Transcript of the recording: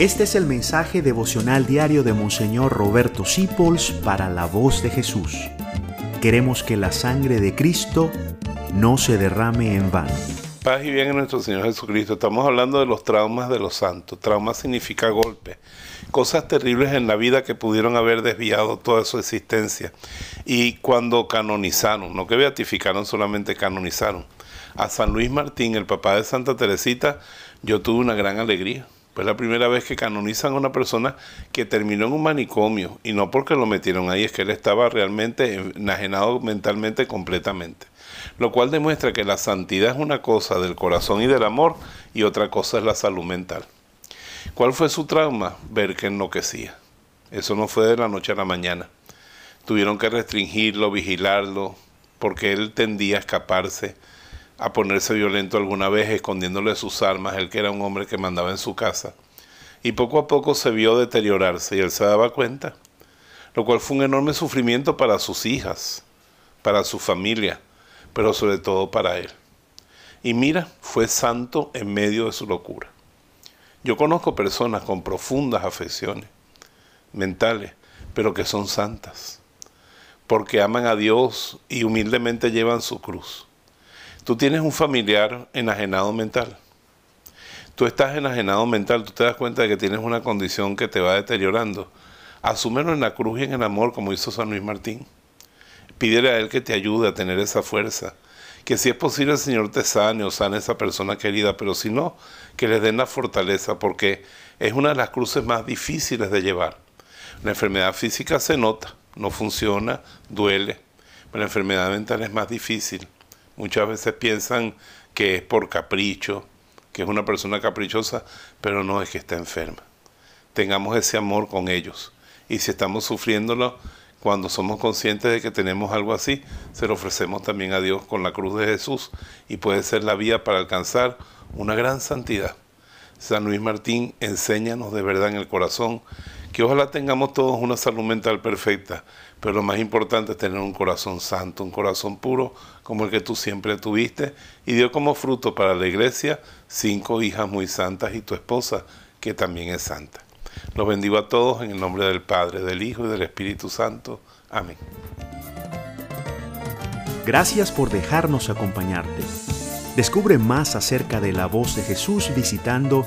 Este es el mensaje devocional diario de Monseñor Roberto Sipols para la voz de Jesús. Queremos que la sangre de Cristo no se derrame en vano. Paz y bien en nuestro Señor Jesucristo. Estamos hablando de los traumas de los santos. Trauma significa golpe. Cosas terribles en la vida que pudieron haber desviado toda su existencia. Y cuando canonizaron, no que beatificaron, solamente canonizaron a San Luis Martín, el papá de Santa Teresita, yo tuve una gran alegría pues la primera vez que canonizan a una persona que terminó en un manicomio y no porque lo metieron ahí, es que él estaba realmente enajenado mentalmente completamente. Lo cual demuestra que la santidad es una cosa del corazón y del amor y otra cosa es la salud mental. ¿Cuál fue su trauma? Ver que enloquecía. Eso no fue de la noche a la mañana. Tuvieron que restringirlo, vigilarlo, porque él tendía a escaparse a ponerse violento alguna vez, escondiéndole sus armas, él que era un hombre que mandaba en su casa. Y poco a poco se vio deteriorarse y él se daba cuenta, lo cual fue un enorme sufrimiento para sus hijas, para su familia, pero sobre todo para él. Y mira, fue santo en medio de su locura. Yo conozco personas con profundas afecciones mentales, pero que son santas, porque aman a Dios y humildemente llevan su cruz. Tú tienes un familiar enajenado mental. Tú estás enajenado mental, tú te das cuenta de que tienes una condición que te va deteriorando. Asúmelo en la cruz y en el amor, como hizo San Luis Martín. Pídele a Él que te ayude a tener esa fuerza. Que si es posible el Señor te sane o sane a esa persona querida, pero si no, que le den la fortaleza, porque es una de las cruces más difíciles de llevar. La enfermedad física se nota, no funciona, duele, pero la enfermedad mental es más difícil. Muchas veces piensan que es por capricho, que es una persona caprichosa, pero no es que está enferma. Tengamos ese amor con ellos. Y si estamos sufriéndolo, cuando somos conscientes de que tenemos algo así, se lo ofrecemos también a Dios con la cruz de Jesús y puede ser la vía para alcanzar una gran santidad. San Luis Martín, enséñanos de verdad en el corazón que ojalá tengamos todos una salud mental perfecta, pero lo más importante es tener un corazón santo, un corazón puro como el que tú siempre tuviste y dio como fruto para la iglesia cinco hijas muy santas y tu esposa que también es santa. Los bendigo a todos en el nombre del Padre, del Hijo y del Espíritu Santo. Amén. Gracias por dejarnos acompañarte. Descubre más acerca de la voz de Jesús visitando